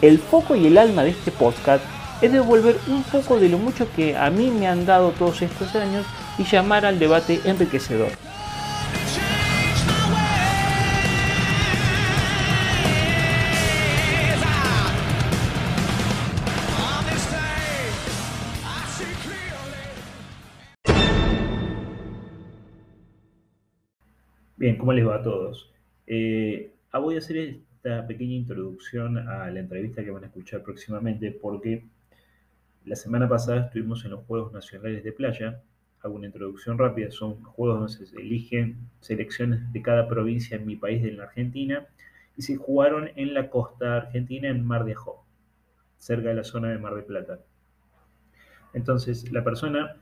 El foco y el alma de este podcast es devolver un poco de lo mucho que a mí me han dado todos estos años y llamar al debate enriquecedor. Bien, ¿cómo les va a todos? Eh, ah, voy a hacer pequeña introducción a la entrevista que van a escuchar próximamente porque la semana pasada estuvimos en los Juegos Nacionales de Playa. Hago una introducción rápida, son juegos donde se eligen selecciones de cada provincia en mi país, de la Argentina, y se jugaron en la costa argentina, en Mar de Ajó, cerca de la zona de Mar de Plata. Entonces, la persona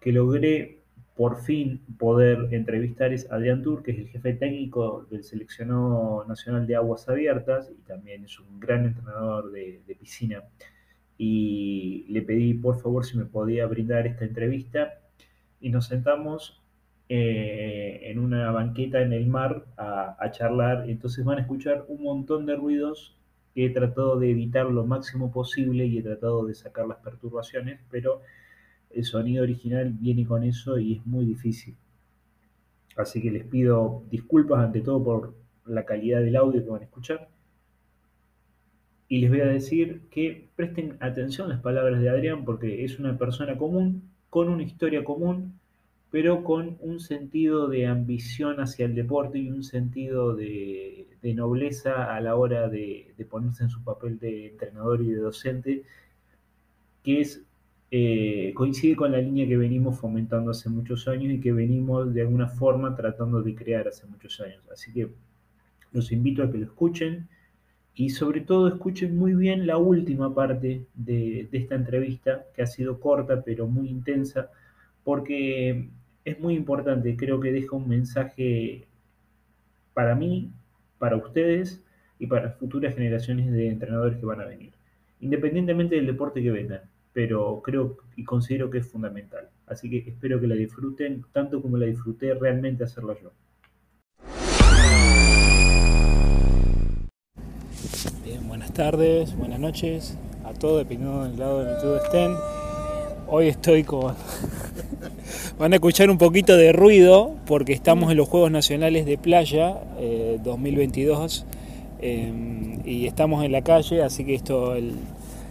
que logré por fin poder entrevistar es Adrián Tur, que es el jefe técnico del Seleccionado Nacional de Aguas Abiertas y también es un gran entrenador de, piscina. Y le pedí por favor si me podía brindar esta entrevista y nos sentamos eh, en una banqueta en el mar a, a charlar. Entonces van a escuchar un montón de ruidos que he tratado de evitar lo máximo posible y he tratado de sacar las perturbaciones, pero el sonido original viene con eso y es muy difícil. Así que les pido disculpas ante todo por la calidad del audio que van a escuchar. Y les voy a decir que presten atención a las palabras de Adrián porque es una persona común, con una historia común, pero con un sentido de ambición hacia el deporte y un sentido de, nobleza a la hora de, de ponerse en su papel de entrenador y de docente, que es eh, coincide con la línea que venimos fomentando hace muchos años y que venimos de alguna forma tratando de crear hace muchos años. Así que los invito a que lo escuchen y sobre todo escuchen muy bien la última parte de, esta entrevista, que ha sido corta pero muy intensa, porque es muy importante, creo que deja un mensaje para mí, para ustedes y para futuras generaciones de entrenadores que van a venir, independientemente del deporte que vengan pero creo y considero que es fundamental. Así que espero que la disfruten tanto como la disfruté realmente hacerlo yo. Bien, buenas tardes, buenas noches a todos, dependiendo del lado de donde estén. Hoy estoy con... Van a escuchar un poquito de ruido porque estamos en los Juegos Nacionales de Playa 2022 eh, eh, y estamos en la calle, así que esto, el,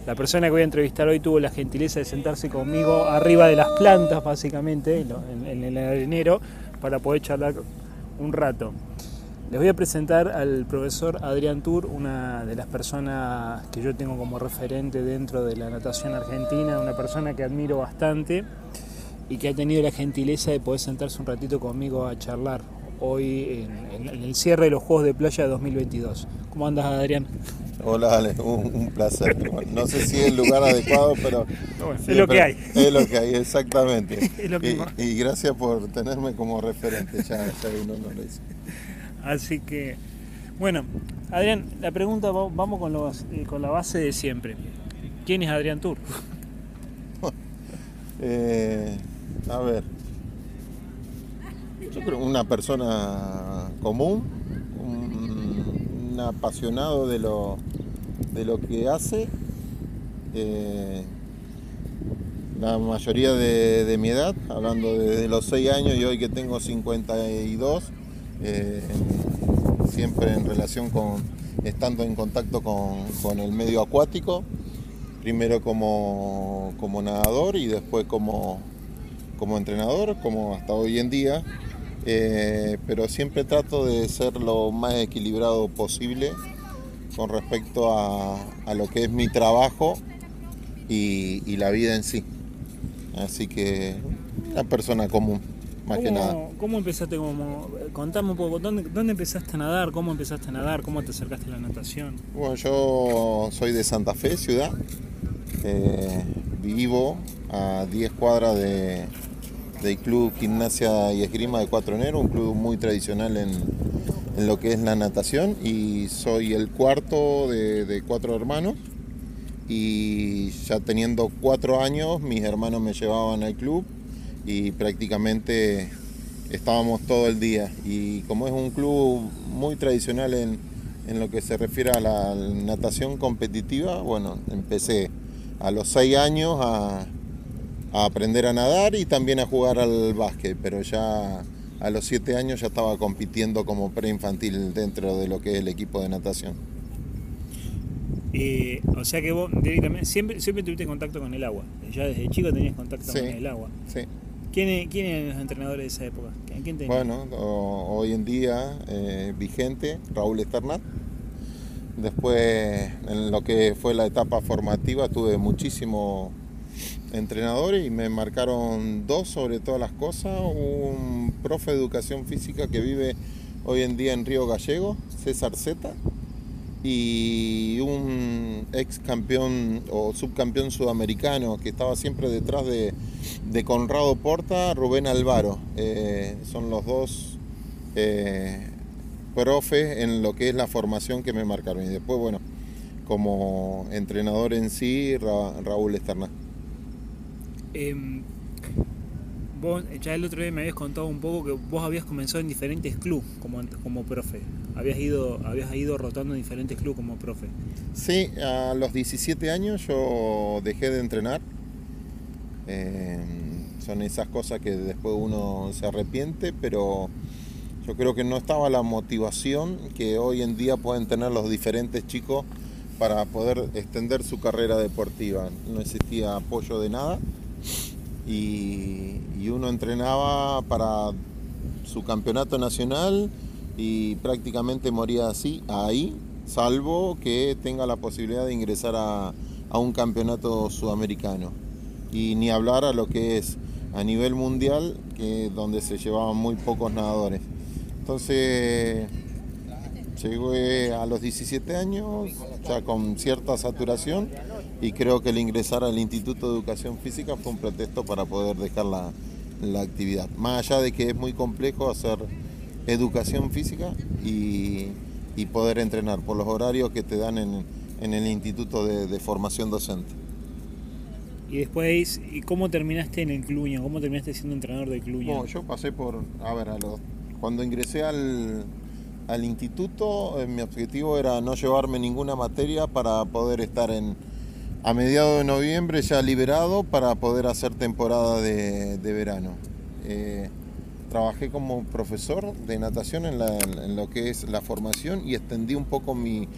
la persona que voy a entrevistar hoy tuvo la gentileza de sentarse conmigo arriba de las plantas, básicamente, en, el arenero, para poder charlar un rato. Les voy a presentar al profesor Adrián Tur, una de las personas que yo tengo como referente dentro de la natación argentina, una persona que admiro bastante y que ha tenido la gentileza de poder sentarse un ratito conmigo a charlar hoy en, el cierre de los Juegos de Playa de 2022. ¿Cómo andas, Adrián? Hola, Ale, un, placer. No sé si es el lugar adecuado, pero... es lo que hay. Es lo que hay, exactamente. y, gracias por tenerme como referente, ya, ya uno no lo dice. Así que, bueno, Adrián, la pregunta, vamos con, los, eh, con la base de siempre. ¿Quién es Adrián Tour? Eh, a ver, yo creo una persona común, un, apasionado de lo, de lo que hace. Eh, la mayoría de, mi edad, hablando de, los 6 años y hoy que tengo 52, eh, siempre en relación con, estando en contacto con, el medio acuático, primero como, como nadador y después como, como entrenador, como hasta hoy en día, eh, pero siempre trato de ser lo más equilibrado posible con respecto a, lo que es mi trabajo y, la vida en sí. Así que una persona común. más que nada. ¿Cómo empezaste? Como, contame un poco, ¿dónde, ¿dónde empezaste a nadar? ¿Cómo empezaste a nadar? ¿Cómo te acercaste a la natación? Bueno, yo soy de Santa Fe, ciudad. Eh, vivo a 10 cuadras de, del Club Gimnasia y Esgrima de Cuatro Enero, un club muy tradicional en, lo que es la natación y soy el cuarto de, de cuatro hermanos y ya teniendo cuatro años mis hermanos me llevaban al club y prácticamente estábamos todo el día. Y como es un club muy tradicional en, en lo que se refiere a la natación competitiva, bueno, empecé a los seis años a, a aprender a nadar y también a jugar al básquet, pero ya a los siete años ya estaba compitiendo como preinfantil dentro de lo que es el equipo de natación. Eh, o sea que vos directamente siempre, siempre tuviste contacto con el agua. Ya desde chico tenías contacto Sí. con el agua. Sí. ¿Quién, ¿Quién eran los entrenadores de esa época? ¿Quién tenía? Bueno, o- hoy en día eh, vigente, Raúl Esternat. Después, en lo que fue la etapa formativa, tuve muchísimos entrenadores y me marcaron dos sobre todas las cosas. Un profe de educación física que vive hoy en día en Río Gallego, César Zeta, y un ex campeón o subcampeón sudamericano que estaba siempre detrás de, de Conrado Porta, Rubén Alvaro. Eh, son los dos eh, profes en lo que es la formación que me marcaron. Y después, bueno, como entrenador en sí, Ra- Raúl Esterna. Em, vos ya el otro día me habías contado un poco que vos habías comenzado en diferentes clubes como, como profe. Habías ido, habías ido rotando en diferentes clubes como profe. Sí, a los 17 años yo dejé de entrenar. Eh, son esas cosas que después uno se arrepiente, pero yo creo que no estaba la motivación que hoy en día pueden tener los diferentes chicos para poder extender su carrera deportiva. No existía apoyo de nada y, uno entrenaba para su campeonato nacional y prácticamente moría así, ahí, salvo que tenga la posibilidad de ingresar a, a un campeonato sudamericano. Y ni hablar a lo que es a nivel mundial, que donde se llevaban muy pocos nadadores. Entonces, llegué a los 17 años, ya con cierta saturación, y creo que el ingresar al Instituto de Educación Física fue un pretexto para poder dejar la, la actividad. Más allá de que es muy complejo hacer educación física y, y poder entrenar por los horarios que te dan en, en el Instituto de, de Formación Docente. Y después, ¿y cómo terminaste en el Cluño? ¿Cómo terminaste siendo entrenador de Cluño? Bueno, yo pasé por, a ver, a los- cuando ingresé al, al instituto, eh, mi objetivo era no llevarme ninguna materia para poder estar en, a mediados de noviembre ya liberado para poder hacer temporada de, verano. Eh, trabajé como profesor de natación en, lo que es la formación y extendí un poco mi,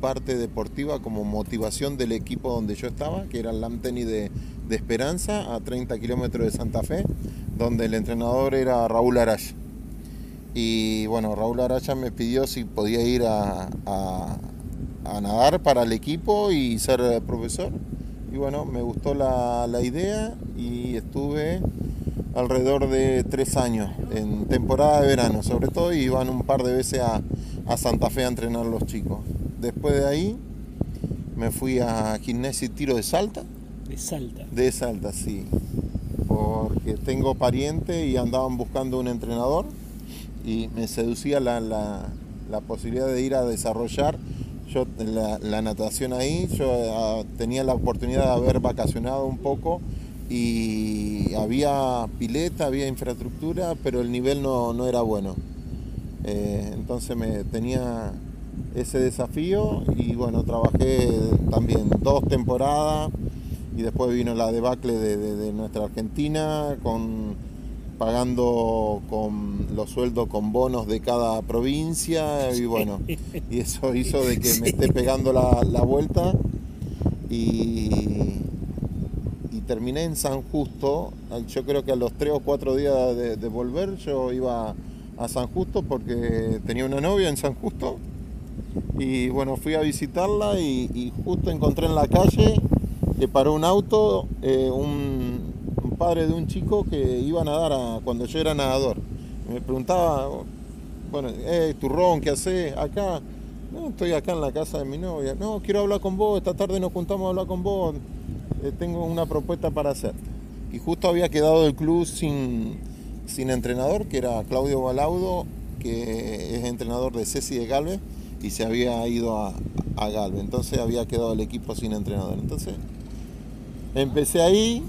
parte deportiva como motivación del equipo donde yo estaba, que era el LAM Tenis de, de Esperanza, a 30 kilómetros de Santa Fe, donde el entrenador era Raúl Araya. Y bueno, Raúl Araya me pidió si podía ir a, a- a nadar para el equipo y ser eh, profesor. Y bueno, me gustó la, la idea y estuve alrededor de tres años en temporada de verano, sobre todo y iban un par de veces a, a Santa Fe a entrenar los chicos. Después de ahí me fui a gimnasia y tiro de Salta, De Salta. de Salta, sí, porque tengo pariente y andaban buscando un entrenador y me seducía la, la- la posibilidad de ir a desarrollar yo la, la natación ahí. Yo ah, tenía la oportunidad de haber vacacionado un poco y había pileta, había infraestructura, pero el nivel no, no era bueno. Eh, entonces me tenía ese desafío y bueno, trabajé también dos temporadas y después vino la debacle de, de- de nuestra Argentina con pagando con los sueldos con bonos de cada provincia y bueno, y eso hizo de que me esté pegando la, la vuelta y, y terminé en San Justo. Yo creo que a los tres o cuatro días de, de volver yo iba a San Justo porque tenía una novia en San Justo y bueno, fui a visitarla y, y justo encontré en la calle que paró un auto, eh, un padre de un chico que iba a nadar a, cuando yo era nadador. Me preguntaba, bueno, hey, turrón, ¿qué haces acá? No, estoy acá en la casa de mi novia. No, quiero hablar con vos, esta tarde nos juntamos a hablar con vos. Eh, tengo una propuesta para hacer. Y justo había quedado el club sin, sin entrenador, que era Claudio Balaudo, que es entrenador de Ceci de Galvez, y se había ido a, a. Entonces había quedado el equipo sin entrenador. Entonces empecé ahí,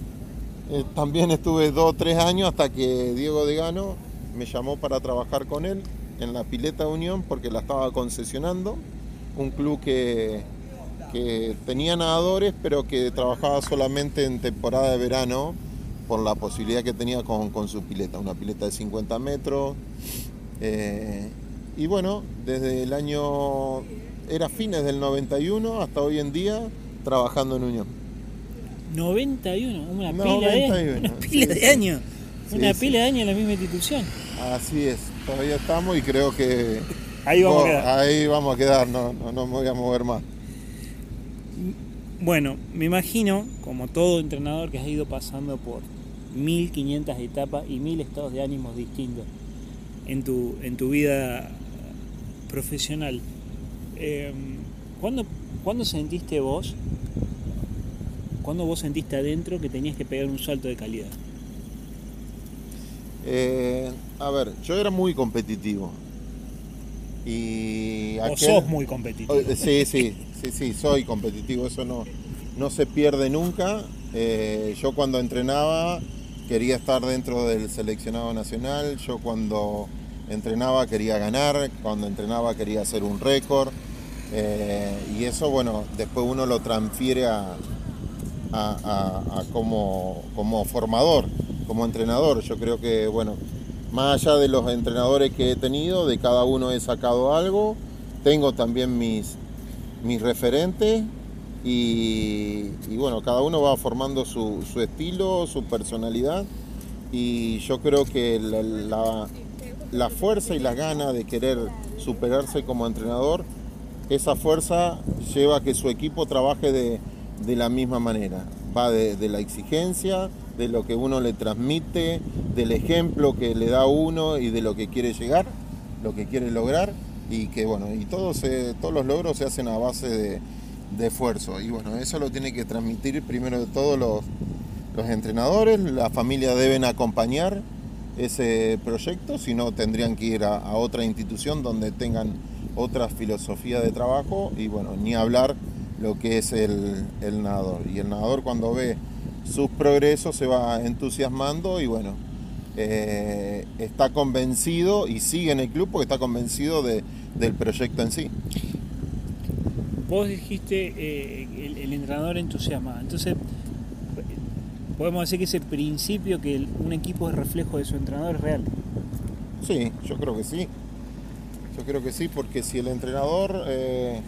eh, también estuve dos o tres años hasta que Diego Degano me llamó para trabajar con él en la Pileta Unión porque la estaba concesionando, un club que, que tenía nadadores pero que trabajaba solamente en temporada de verano por la posibilidad que tenía con, su pileta, una pileta de 50 metros. Eh, y bueno, desde el año, era fines del 91 hasta hoy en día, trabajando en Unión. 91, una pila, de, una pila de años. Una pila de años en la misma institución. Así es, todavía estamos y creo que ahí vamos, a, quedar. Ahí vamos a quedar, no, no, no me voy a mover más. Bueno, me imagino, como todo entrenador que has ido pasando por 1500 etapas y mil estados de ánimos distintos en tu, en tu vida profesional, eh, ¿cuándo, ¿cuándo sentiste vos, cuándo vos sentiste adentro que tenías que pegar un salto de calidad? Eh, a ver, yo era muy competitivo. Y o sos muy competitivo. Sí, sí, sí, sí, soy competitivo, eso no, no se pierde nunca. Eh, yo cuando entrenaba quería estar dentro del seleccionado nacional, yo cuando entrenaba quería ganar, cuando entrenaba quería hacer un récord. Eh, y eso, bueno, después uno lo transfiere a, a, como, como formador como entrenador. Yo creo que, bueno, más allá de los entrenadores que he tenido, de cada uno he sacado algo. Tengo también mis, mis referentes y, bueno, cada uno va formando su, estilo, su personalidad y yo creo que la, la, fuerza y la gana de querer superarse como entrenador, esa fuerza lleva a que su equipo trabaje de, de la misma manera. Va de, la exigencia, de lo que uno le transmite, del ejemplo que le da uno y de lo que quiere llegar, lo que quiere lograr y que bueno, y todos, todos los logros se hacen a base de, esfuerzo. Y bueno, eso lo tiene que transmitir primero de todo los, los entrenadores, la familia deben acompañar ese proyecto, si no tendrían que ir a, otra institución donde tengan otra filosofía de trabajo. Y bueno, ni hablar lo que es el, el nadador. Y el nadador cuando ve sus progresos se va entusiasmando y bueno, eh, está convencido y sigue en el club porque está convencido del proyecto en sí. Vos dijiste eh, el, entrenador entusiasma, entonces podemos decir que es el principio que un equipo es reflejo de su entrenador es real. Sí, yo creo que sí. Yo creo que sí, porque si el entrenador eh,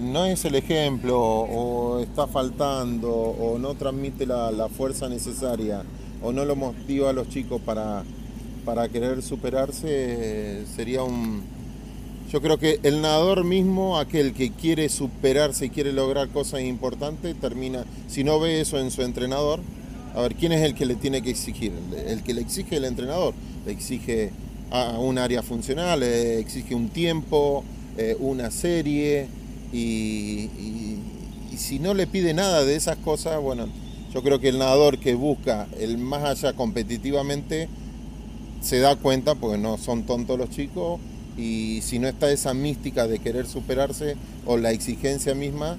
no es el ejemplo o está faltando o no transmite la, fuerza necesaria o no lo motiva a los chicos para, para querer superarse, sería un... Yo creo que el nadador mismo, aquel que quiere superarse y quiere lograr cosas importantes, termina, si no ve eso en su entrenador, a ver, ¿quién es el que le tiene que exigir? El que le exige el entrenador, le exige a un área funcional, le exige un tiempo, eh, una serie, y, si no le pide nada de esas cosas, bueno, yo creo que el nadador que busca el más allá competitivamente se da cuenta, porque no son tontos los chicos, y si no está esa mística de querer superarse o la exigencia misma,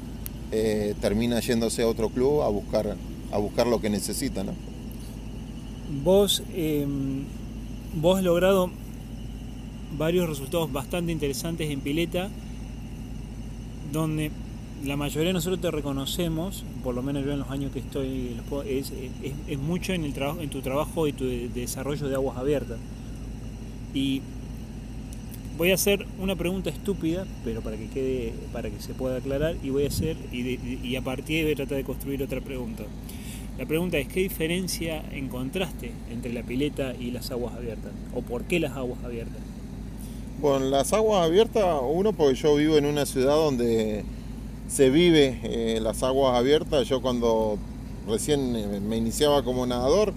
eh, termina yéndose a otro club a buscar, a buscar lo que necesita. ¿no? Vos, em, vos has logrado varios resultados bastante interesantes en pileta donde la mayoría de nosotros te reconocemos, por lo menos yo en los años que estoy, es, mucho en, tu trabajo y tu desarrollo de aguas abiertas. Y voy a hacer una pregunta estúpida, pero para que quede, para que se pueda aclarar, y voy a hacer, y, a partir de voy a tratar de construir otra pregunta. La pregunta es, ¿qué diferencia encontraste entre la pileta y las aguas abiertas? ¿O por qué las aguas abiertas? Bueno, las aguas abiertas, uno porque yo vivo en una ciudad donde se vive eh, las aguas abiertas. Yo cuando recién eh, me iniciaba como nadador,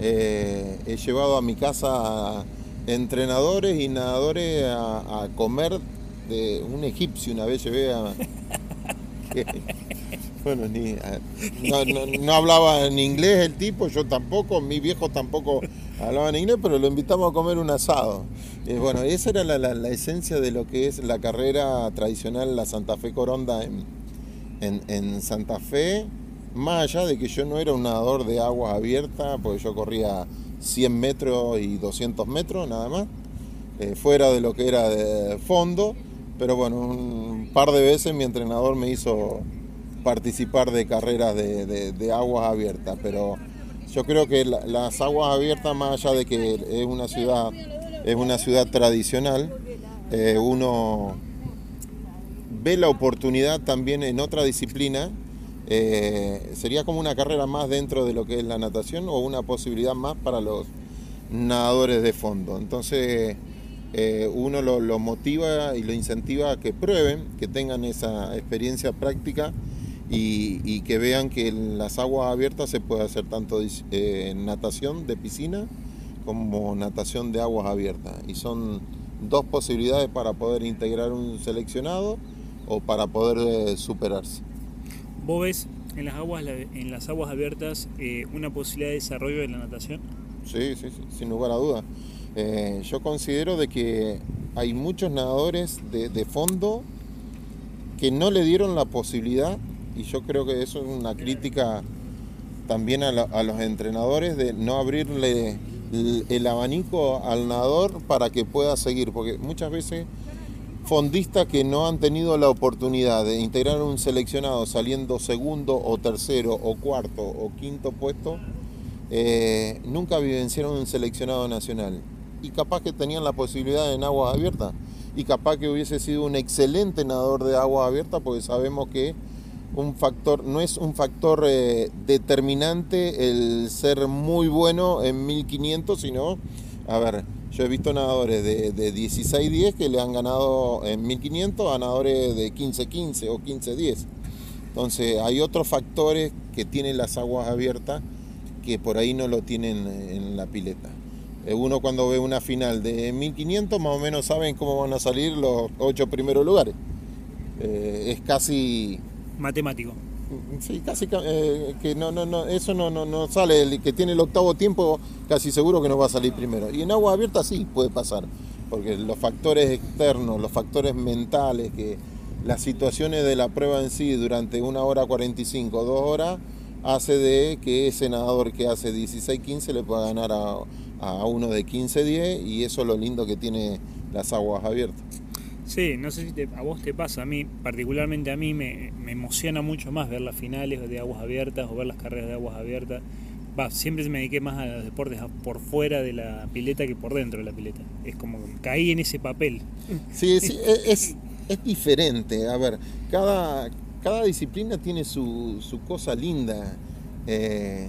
eh, he llevado a mi casa entrenadores y nadadores a, comer de un egipcio. Una vez llevé a... bueno, ni, no, hablaba en inglés el tipo, yo tampoco, mi viejo tampoco hablaba en inglés, pero lo invitamos a comer un asado. Eh, bueno, esa era la, esencia de lo que es la carrera tradicional, la Santa Fe Coronda en, en Santa Fe más allá de que yo no era un nadador de aguas abiertas, porque yo corría 100 metros y 200 metros nada más, eh, fuera de lo que era de fondo, pero bueno, un par de veces mi entrenador me hizo participar de carreras de, aguas abiertas, pero yo creo que las aguas abiertas, más allá de que es una ciudad, es una ciudad tradicional, eh, uno ve la oportunidad también en otra disciplina eh, sería como una carrera más dentro de lo que es la natación o una posibilidad más para los nadadores de fondo. Entonces eh, uno lo, motiva y lo incentiva a que prueben, que tengan esa experiencia práctica y, que vean que en las aguas abiertas se puede hacer tanto eh, natación de piscina como natación de aguas abiertas. Y son dos posibilidades para poder integrar un seleccionado o para poder superarse. ¿Vos ves en las aguas, en las aguas abiertas eh, una posibilidad de desarrollo de la natación? Sí, sí, sin lugar a dudas. Eh, yo considero de que hay muchos nadadores de, fondo que no le dieron la posibilidad, y yo creo que eso es una crítica también a, los entrenadores de no abrirle el abanico al nadador para que pueda seguir, porque muchas veces fondistas que no han tenido la oportunidad de integrar un seleccionado saliendo segundo o tercero o cuarto o quinto puesto, eh, nunca vivenciaron un seleccionado nacional. Y capaz que tenían la posibilidad en aguas abiertas. Y capaz que hubiese sido un excelente nadador de aguas abiertas porque sabemos que un factor, no es un factor eh, determinante el ser muy bueno en 1500, sino, a ver, yo he visto nadadores de, de 16-10 que le han ganado en 1500 a nadadores de 15-15 o 15-10. Entonces hay otros factores que tienen las aguas abiertas que por ahí no lo tienen en la pileta. Eh, uno cuando ve una final de 1500 más o menos saben cómo van a salir los ocho primeros lugares. Eh, es casi... Matemático. Sí, casi eh, que no, no, no, eso no, no, no sale. El que tiene el octavo tiempo, casi seguro que no va a salir primero. Y en agua abierta sí puede pasar, porque los factores externos, los factores mentales, que las situaciones de la prueba en sí durante una hora 45, dos horas, hace de que ese nadador que hace 16-15 le pueda ganar a, a uno de 15-10 y eso es lo lindo que tiene las aguas abiertas. Sí, no sé si a vos te pasa, a mí, particularmente a mí, me, emociona mucho más ver las finales de aguas abiertas o ver las carreras de aguas abiertas. Va, siempre me dediqué más a los deportes por fuera de la pileta que por dentro de la pileta. Es como caí en ese papel. Sí, sí es, es diferente. A ver, cada, cada disciplina tiene su, su cosa linda. Eh,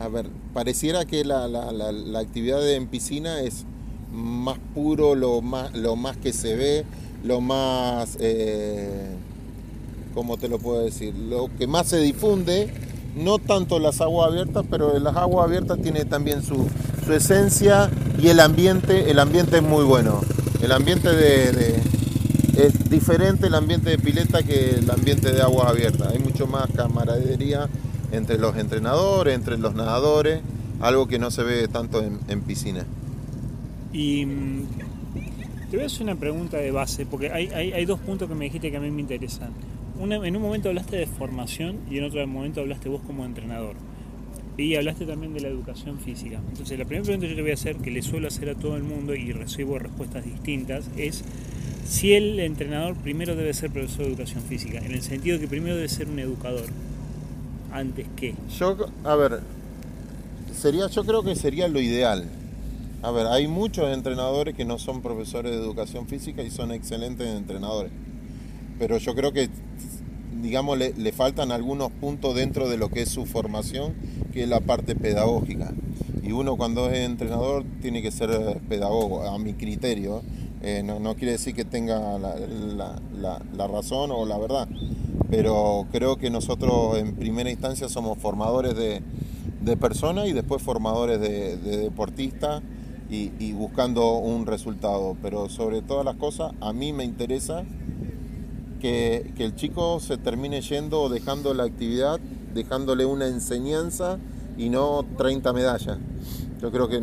a ver, pareciera que la, la, la actividad en piscina es más puro, lo más, lo más que se ve, lo más, eh, ¿cómo te lo puedo decir? Lo que más se difunde, no tanto las aguas abiertas, pero las aguas abiertas tiene también su, esencia y el ambiente, el ambiente es muy bueno. El ambiente de, es diferente el ambiente de pileta que el ambiente de aguas abiertas. Hay mucho más camaradería entre los entrenadores, entre los nadadores, algo que no se ve tanto en, en piscina. Y mm, te voy a hacer una pregunta de base, porque hay, dos puntos que me dijiste que a mí me interesan. en un momento hablaste de formación y en otro momento hablaste vos como entrenador. Y hablaste también de la educación física. Entonces, la primera pregunta que yo te voy a hacer, que le suelo hacer a todo el mundo y recibo respuestas distintas, es si el entrenador primero debe ser profesor de educación física, en el sentido que primero debe ser un educador, antes que. Yo, a ver, sería, yo creo que sería lo ideal. A ver, hay muchos entrenadores que no son profesores de educación física y son excelentes entrenadores. Pero yo creo que, digamos, le, faltan algunos puntos dentro de lo que es su formación, que es la parte pedagógica. Y uno cuando es entrenador tiene que ser pedagogo, a mi criterio. Eh, no, quiere decir que tenga la, razón o la verdad. pero creo que nosotros en primera instancia somos formadores de, personas y después formadores de, deportistas y, buscando un resultado. Pero sobre todas las cosas, a mí me interesa que, que el chico se termine yendo dejando la actividad, dejándole una enseñanza y no 30 medallas. Yo creo que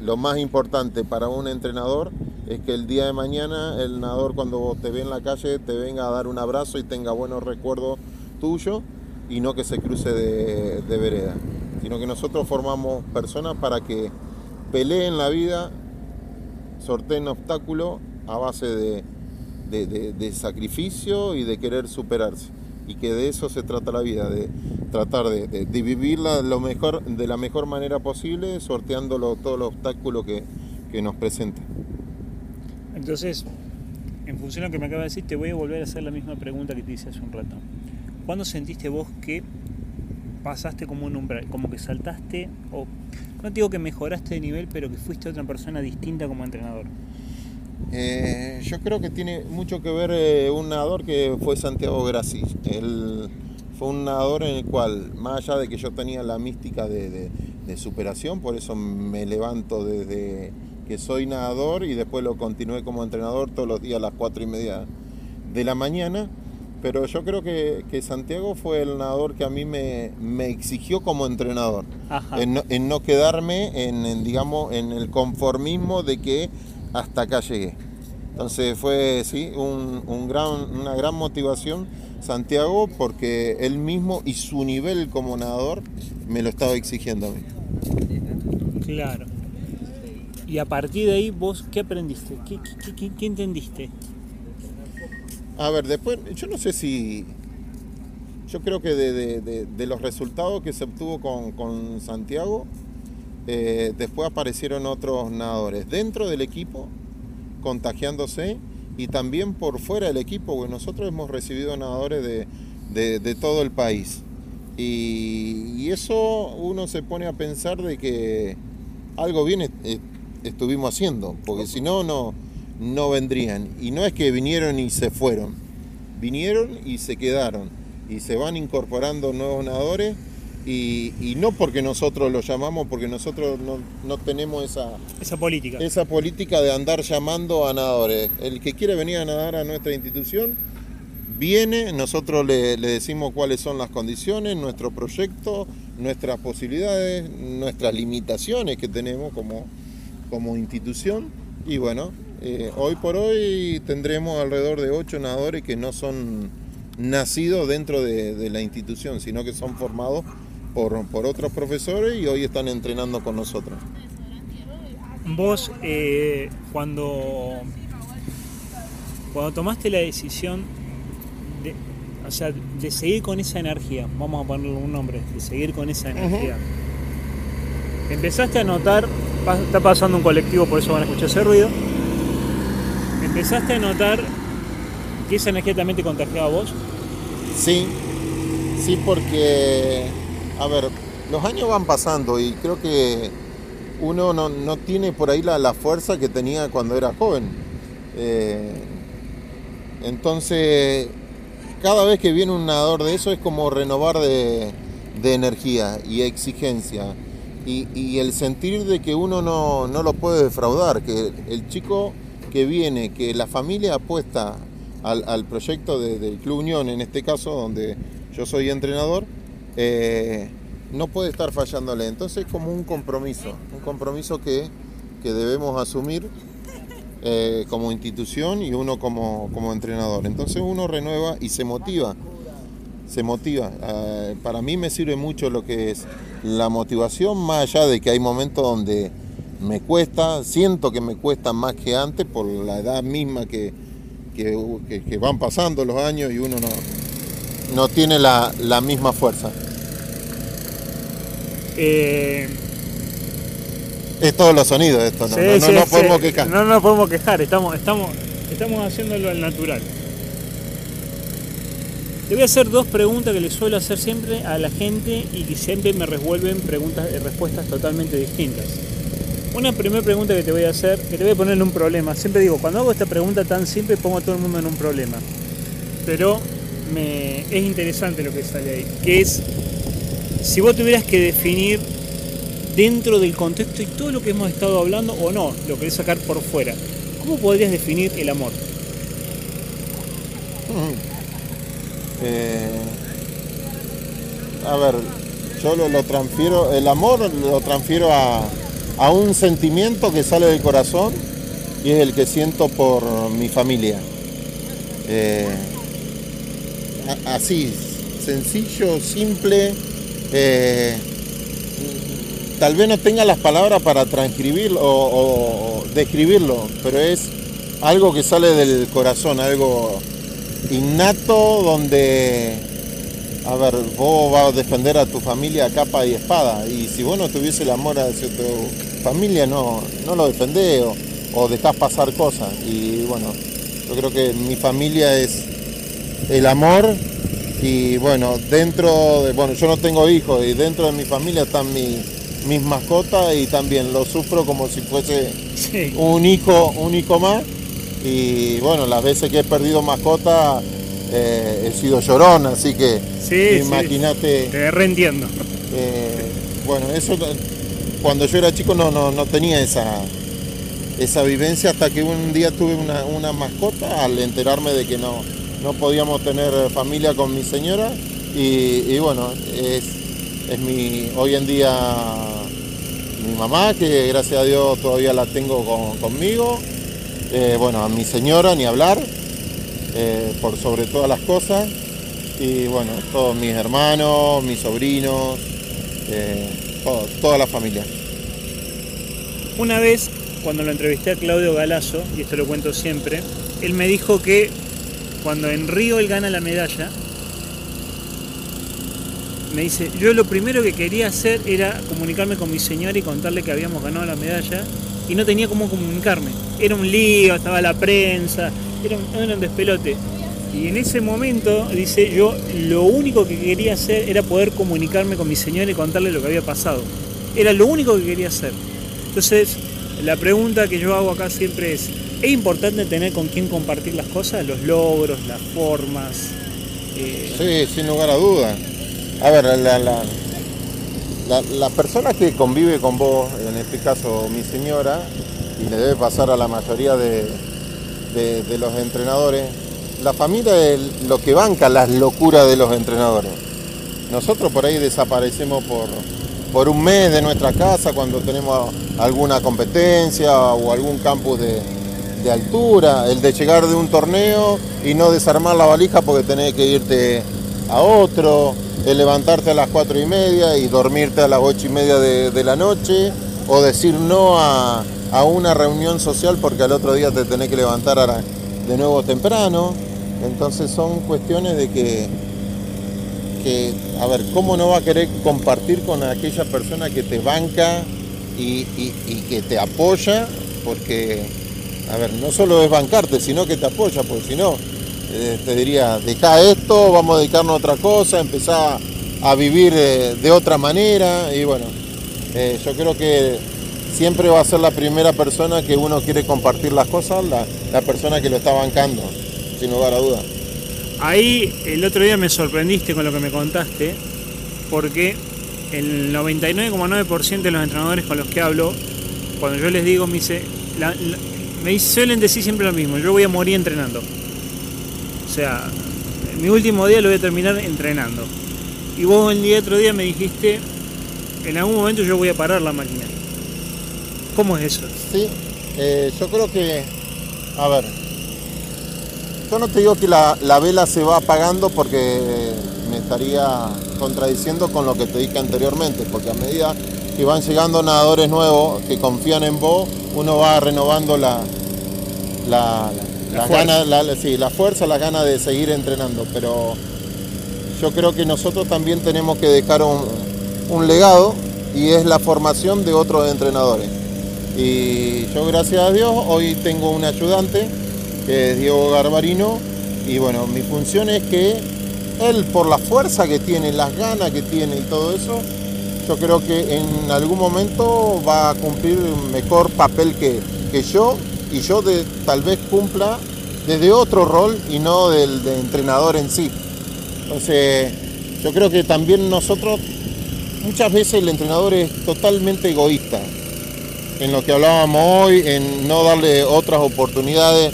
lo más importante para un entrenador es que el día de mañana el nadador cuando te ve en la calle te venga a dar un abrazo y tenga buenos recuerdos tuyos y no que se cruce de, vereda, sino que nosotros formamos personas para que peleen la vida, sorteen obstáculos a base de, de, sacrificio y de querer superarse. Y que de eso se trata la vida, de tratar de, vivirla lo mejor, de la mejor manera posible, sorteando todos los obstáculos que, que nos presentan. Entonces, en función de lo que me acaba de decir, te voy a volver a hacer la misma pregunta que te hice hace un rato. ¿Cuándo sentiste vos que pasaste como un umbral, como que saltaste, o no te digo que mejoraste de nivel, pero que fuiste otra persona distinta como entrenador? Eh, yo creo que tiene mucho que ver eh, un nadador que fue Santiago Grassi. Él fue un nadador en el cual, más allá de que yo tenía la mística de superación, por eso me levanto desde que soy nadador y después lo continué como entrenador todos los días a las 4 y media de la mañana. Pero yo creo que, Santiago fue el nadador que a mí me, exigió como entrenador. En no, quedarme en, digamos, en el conformismo de que hasta acá llegué. Entonces fue sí, un, gran, una gran motivación Santiago porque él mismo y su nivel como nadador me lo estaba exigiendo a mí. Claro. Y a partir de ahí, vos, ¿qué aprendiste? ¿Qué, qué, entendiste? A ver, después, yo no sé si. Yo creo que de, los resultados que se obtuvo con, Santiago, eh, después aparecieron otros nadadores dentro del equipo, contagiándose, y también por fuera del equipo, porque nosotros hemos recibido nadadores de, todo el país. Y, eso uno se pone a pensar de que algo viene estuvimos haciendo, porque si no, no, no vendrían. Y no es que vinieron y se fueron, vinieron y se quedaron, y se van incorporando nuevos nadadores, y, no porque nosotros los llamamos, porque nosotros no, tenemos esa, esa política. Esa política de andar llamando a nadadores. El que quiere venir a nadar a nuestra institución, viene, nosotros le, le, decimos cuáles son las condiciones, nuestro proyecto, nuestras posibilidades, nuestras limitaciones que tenemos como, como institución y bueno, eh, hoy por hoy tendremos alrededor de ocho nadadores que no son nacidos dentro de, la institución, sino que son formados por, por, otros profesores y hoy están entrenando con nosotros. Vos, eh, cuando, cuando tomaste la decisión de, o sea, de seguir con esa energía, vamos a ponerle un nombre, de seguir con esa energía, empezaste a notar está pasando un colectivo, por eso van a escuchar ese ruido. ¿Empezaste a notar que esa energía también te contagiaba a vos? Sí, sí, porque, a ver, los años van pasando y creo que uno no, tiene por ahí la, fuerza que tenía cuando era joven. Eh, entonces, cada vez que viene un nadador de eso es como renovar de, de energía y exigencia y, el sentir de que uno no, lo puede defraudar, que el chico que viene, que la familia apuesta al, proyecto del Club Unión, en este caso, donde yo soy entrenador, eh, no puede estar fallándole. Entonces es como un compromiso, un compromiso que, debemos asumir eh, como institución y uno como, como entrenador. Entonces uno renueva y se motiva se motiva. Eh, para mí me sirve mucho lo que es la motivación, más allá de que hay momentos donde me cuesta, siento que me cuesta más que antes por la edad misma que, que, van pasando los años y uno no, no tiene la, misma fuerza. Eh, es todos los sonidos esto, no, no, no, podemos quejar. No nos podemos quejar, estamos, estamos, estamos haciéndolo al natural. Te voy a hacer dos preguntas que le suelo hacer siempre a la gente y que siempre me resuelven preguntas y respuestas totalmente distintas. Una primera pregunta que te voy a hacer, que te voy a poner en un problema. Siempre digo, cuando hago esta pregunta tan simple pongo a todo el mundo en un problema. Pero me, es interesante lo que sale ahí, que es, si vos tuvieras que definir dentro del contexto y todo lo que hemos estado hablando, o no, lo querés sacar por fuera, ¿cómo podrías definir el amor? Eh, a ver, yo lo, lo transfiero, el amor lo transfiero a, a un sentimiento que sale del corazón y es el que siento por mi familia. Eh, así, sencillo, simple. eh, tal vez no tenga las palabras para transcribirlo o, describirlo, pero es algo que sale del corazón, algo innato donde, a ver, vos vas a defender a tu familia capa y espada, y si vos no tuviese el amor hacia tu familia, no, no lo defendés o, o dejás pasar cosas. Y bueno, yo creo que mi familia es el amor y bueno, dentro de, bueno, yo no tengo hijos y dentro de mi familia están mi- mis mascotas y también lo sufro como si fuese Sí. un hijo, un hijo más. Y bueno, las veces que he perdido mascota eh, he sido llorón, así que Sí, sí. imagínate. Te reentiendo. eh, bueno, eso cuando yo era chico no, no, no tenía esa, esa vivencia hasta que un día tuve una, una mascota al enterarme de que no, no podíamos tener familia con mi señora. Y, bueno, es, es mi, hoy en día mi mamá, que gracias a Dios todavía la tengo con- conmigo. Eh, bueno, a mi señora ni hablar, eh, por sobre todas las cosas. Y bueno, todos mis hermanos, mis sobrinos, eh, todo- toda la familia. Una vez, cuando lo entrevisté a Claudio Galazo, y esto lo cuento siempre, él me dijo que cuando en Río él gana la medalla, me dice, yo lo primero que quería hacer era comunicarme con mi señora y contarle que habíamos ganado la medalla y no tenía cómo comunicarme. Era un lío, estaba la prensa, era era un despelote. Y en ese momento, dice, yo lo único que quería hacer era poder comunicarme con mi señora y contarle lo que había pasado. Era lo único que quería hacer. Entonces, la pregunta que yo hago acá siempre es, ¿es importante tener con quién compartir las cosas, los logros, las formas? Eh, Sí, sin lugar a dudas. A ver, la, la, la, la persona que convive con vos, en este caso mi señora, y le debe pasar a la mayoría de, de- de los entrenadores, la familia es lo que banca las locuras de los entrenadores. Nosotros por ahí desaparecemos por, por un mes de nuestra casa cuando tenemos alguna competencia o algún campus de, de altura, el de llegar de un torneo y no desarmar la valija porque tenés que irte a otro, el levantarte a las cuatro y media y dormirte a las ocho y media de, de la noche, o decir no a, a una reunión social porque al otro día te tenés que levantar de nuevo temprano. Entonces son cuestiones de que, que, a ver, ¿cómo no va a querer compartir con aquella persona que te banca y, que te apoya? Porque, a ver, no solo es bancarte, sino que te apoya, porque si no, eh, te diría, deja esto, vamos a dedicarnos a otra cosa, empezar a vivir eh, de otra manera y bueno, eh, yo creo que siempre va a ser la primera persona que uno quiere compartir las cosas, la, la persona que lo está bancando, sin lugar a dudas. Ahí el otro día me sorprendiste con lo que me contaste, porque el 99,9% de los entrenadores con los que hablo, cuando yo les digo, me dice, la- la- me suelen decir siempre lo mismo, yo voy a morir entrenando. O sea, mi último día lo voy a terminar entrenando. Y vos el día otro día me dijiste, en algún momento yo voy a parar la máquina. ¿Cómo es eso? Sí, eh, yo creo que, a ver, yo no te digo que la, la vela se va apagando porque me estaría contradiciendo con lo que te dije anteriormente, porque a medida que van llegando nadadores nuevos que confían en vos, uno va renovando la, la, La las ganas, la, sí, la fuerza, la gana de seguir entrenando, pero yo creo que nosotros también tenemos que dejar un, un legado y es la formación de otros entrenadores. Y yo gracias a Dios hoy tengo un ayudante que es Diego Garbarino y bueno, mi función es que él por la fuerza que tiene, las ganas que tiene y todo eso, yo creo que en algún momento va a cumplir un mejor papel que, que yo y yo de, tal vez cumpla desde otro rol y no del de entrenador en sí. Entonces, yo creo que también nosotros, muchas veces el entrenador es totalmente egoísta en lo que hablábamos hoy, en no darle otras oportunidades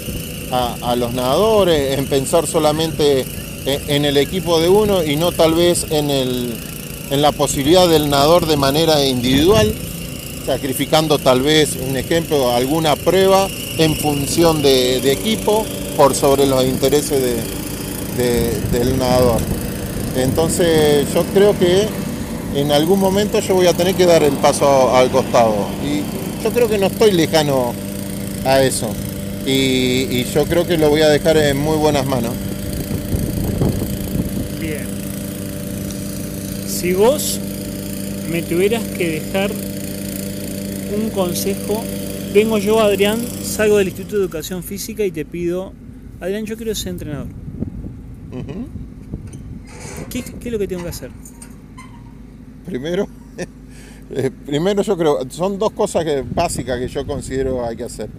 a, los nadadores, en pensar solamente en, el equipo de uno y no tal vez en, el, en la posibilidad del nadador de manera individual, sacrificando tal vez, un ejemplo, alguna prueba en función de, equipo por sobre los intereses del nadador. Entonces yo creo que en algún momento yo voy a tener que dar el paso al costado. Y yo creo que no estoy lejano a eso. Y, yo creo que lo voy a dejar en muy buenas manos. Bien. Si vos me tuvieras que dejar un consejo, vengo yo, Adrián, salgo del Instituto de Educación Física y te pido, Adrián, yo quiero ser entrenador. ¿Qué, es lo que tengo que hacer? Primero, eh, primero yo creo, son dos cosas básicas que yo considero hay que hacer.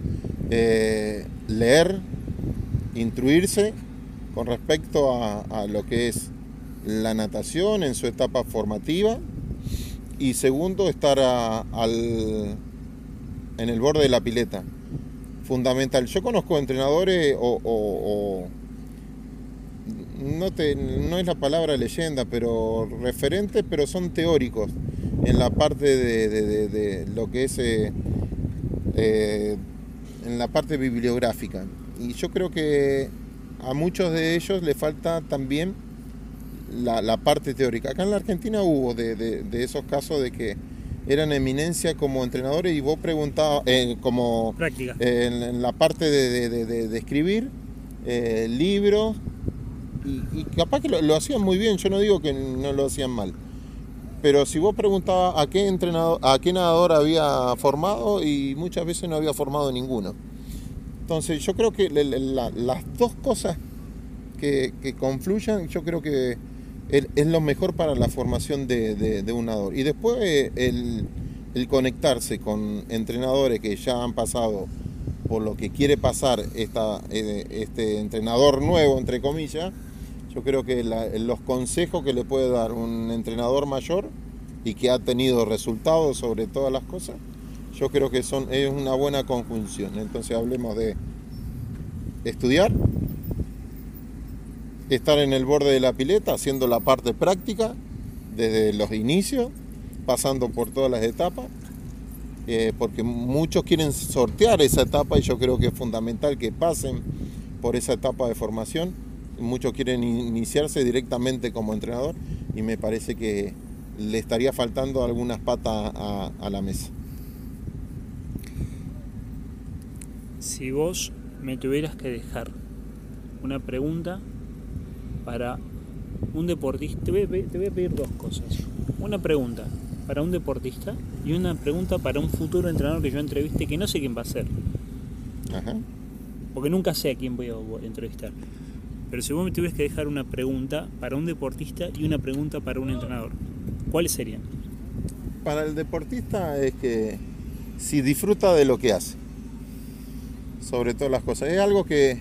Eh, leer, instruirse con respecto a, lo que es la natación en su etapa formativa y segundo estar al, en el borde de la pileta. Fundamental. Yo conozco entrenadores o no, es la palabra leyenda, pero referentes, pero son teóricos en la parte de, lo que es eh, eh, en la parte bibliográfica. Y yo creo que a muchos de ellos le falta también la, parte teórica. Acá en la Argentina hubo de, esos casos de que eran eminencia como entrenadores y vos preguntabas, eh, como Práctica. en, la parte de, escribir libros y, capaz que lo, hacían muy bien, yo no digo que no lo hacían mal. Pero si vos preguntabas a qué entrenador, a qué nadador había formado, y muchas veces no había formado ninguno. Entonces yo creo que las dos cosas que, confluyan, yo creo que es lo mejor para la formación de, un nadador. Y después eh, el, el, conectarse con entrenadores que ya han pasado por lo que quiere pasar esta, eh, este entrenador nuevo, entre comillas, yo creo que los consejos que le puede dar un entrenador mayor y que ha tenido resultados sobre todas las cosas, yo creo que son, es una buena conjunción. Entonces hablemos de estudiar, estar en el borde de la pileta haciendo la parte práctica desde los inicios, pasando por todas las etapas, eh, porque muchos quieren sortear esa etapa y yo creo que es fundamental que pasen por esa etapa de formación muchos quieren iniciarse directamente como entrenador y me parece que le estaría faltando algunas patas a, la mesa. Si vos me tuvieras que dejar una pregunta para un deportista, te voy, a, pedir dos cosas. Una pregunta para un deportista y una pregunta para un futuro entrenador que yo entreviste que no sé quién va a ser. Porque nunca sé a quién voy a entrevistar. Pero si vos me tuvieras que dejar una pregunta para un deportista y una pregunta para un entrenador, ¿cuáles serían? Para el deportista es que si disfruta de lo que hace, sobre todas las cosas. Es algo que,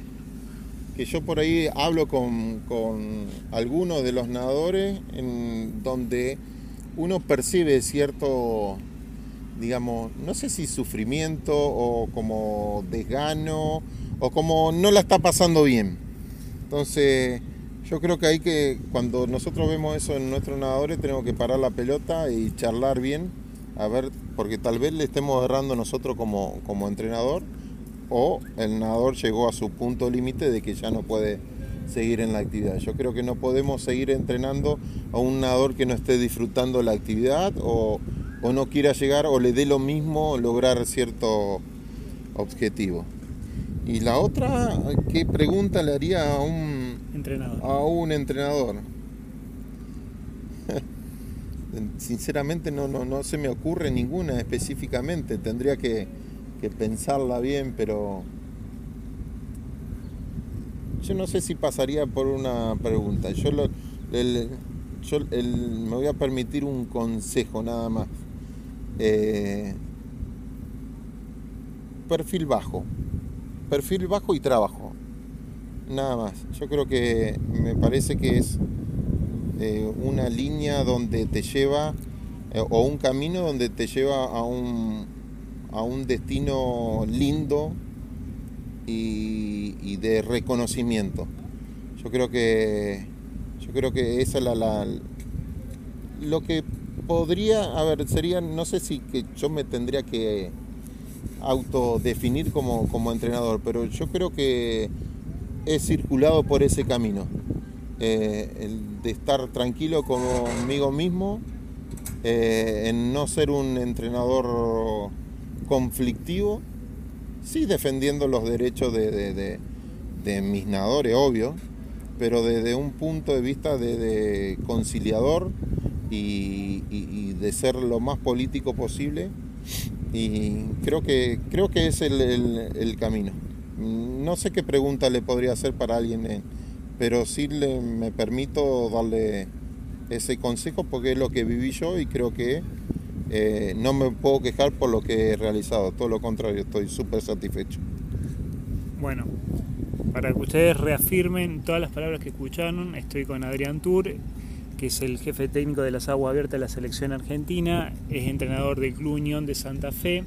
que yo por ahí hablo con, con algunos de los nadadores en donde uno percibe cierto, digamos, no sé si sufrimiento o como desgano o como no la está pasando bien entonces, yo creo que hay que, cuando nosotros vemos eso en nuestros nadadores, tenemos que parar la pelota y charlar bien, a ver, porque tal vez le estemos errando nosotros como, como entrenador, o el nadador llegó a su punto límite de que ya no puede seguir en la actividad. Yo creo que no podemos seguir entrenando a un nadador que no esté disfrutando la actividad o, o no quiera llegar o le dé lo mismo lograr cierto objetivo. Y la otra, ¿qué pregunta le haría a un entrenador? A un entrenador. Sinceramente no, no, no se me ocurre ninguna específicamente, tendría que, pensarla bien, pero yo no sé si pasaría por una pregunta. Yo, lo, yo me voy a permitir un consejo nada más. Eh, perfil bajo perfil bajo y trabajo. Nada más. Yo creo que me parece que es eh, una línea donde te lleva, eh, o un camino donde te lleva a un, a un destino lindo y, de reconocimiento. Yo creo que, yo creo que esa es la, la, lo que podría, a ver, sería, no sé si que yo me tendría que autodefinir como, como entrenador, pero yo creo que he circulado por ese camino. Eh, el de estar tranquilo conmigo mismo, eh, en no ser un entrenador conflictivo, sí defendiendo los derechos de, mis nadadores, obvio, pero desde un punto de vista de, conciliador y, de ser lo más político posible. Y creo que, creo que es el camino. No sé qué pregunta le podría hacer para alguien, eh, pero sí le, me permito darle ese consejo porque es lo que viví yo y creo que eh, no me puedo quejar por lo que he realizado, todo lo contrario, estoy súper satisfecho. Bueno, para que ustedes reafirmen todas las palabras que escucharon, estoy con Adrián Tour, que es el jefe técnico de las aguas abiertas de la selección argentina, es entrenador del Club Unión de Santa Fe,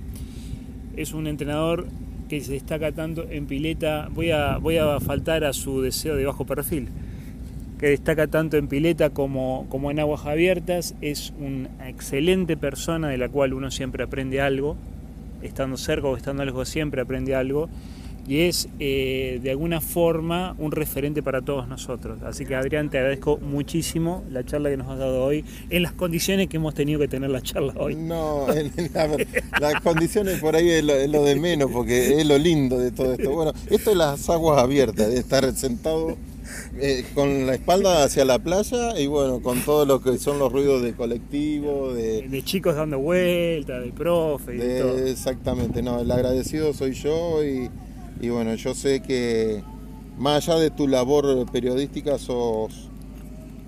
es un entrenador que se destaca tanto en pileta, voy a, voy a faltar a su deseo de bajo perfil, que destaca tanto en pileta como, como en aguas abiertas, es una excelente persona de la cual uno siempre aprende algo, estando cerca o estando lejos siempre aprende algo, y es eh, de alguna forma un referente para todos nosotros. Así que Adrián, te agradezco muchísimo la charla que nos has dado hoy, en las condiciones que hemos tenido que tener la charla hoy. No, las condiciones por ahí es lo, de menos, porque es lo lindo de todo esto. Bueno, esto es las aguas abiertas, de estar sentado eh, con la espalda hacia la playa y bueno, con todo lo que son los ruidos de colectivo, de, de chicos dando vueltas, de profe. y todo. Exactamente, no, el agradecido soy yo y y bueno, yo sé que más allá de tu labor periodística, sos,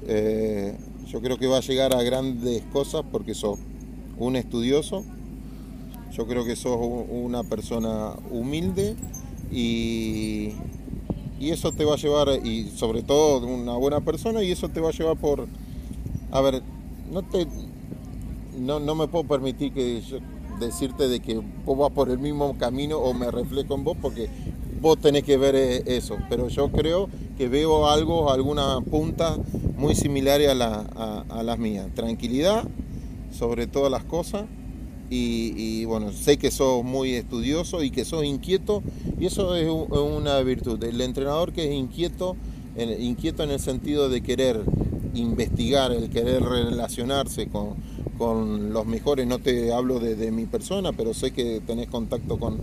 eh, yo creo que va a llegar a grandes cosas porque sos un estudioso, yo creo que sos una persona humilde y, y eso te va a llevar, y sobre todo una buena persona, y eso te va a llevar por, a ver, no te, no, no me puedo permitir que decirte de que vos vas por el mismo camino o me reflejo en vos porque vos tenés que ver eh, eso. Pero yo creo que veo algo, alguna punta muy similar a, las mías. Tranquilidad sobre todas las cosas. Y, bueno, sé que sos muy estudioso y que sos inquieto y eso es una virtud. El entrenador que es inquieto, inquieto en el sentido de querer investigar, el querer relacionarse con, con los mejores, no te hablo de, mi persona, pero sé que tenés contacto con,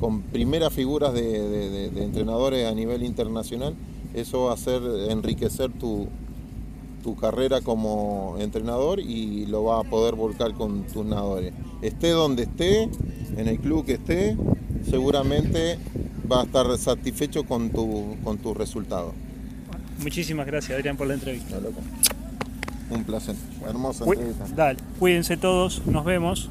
con primeras figuras de, entrenadores a nivel internacional, eso va a hacer enriquecer tu, tu carrera como entrenador y lo va a poder volcar con tus nadadores. Esté donde esté, en el club que esté, seguramente va a estar satisfecho con tu, con tu resultado. Muchísimas gracias Adrián por la entrevista. Un placer. Hermosa entrevista. Dale, cuídense todos, nos vemos.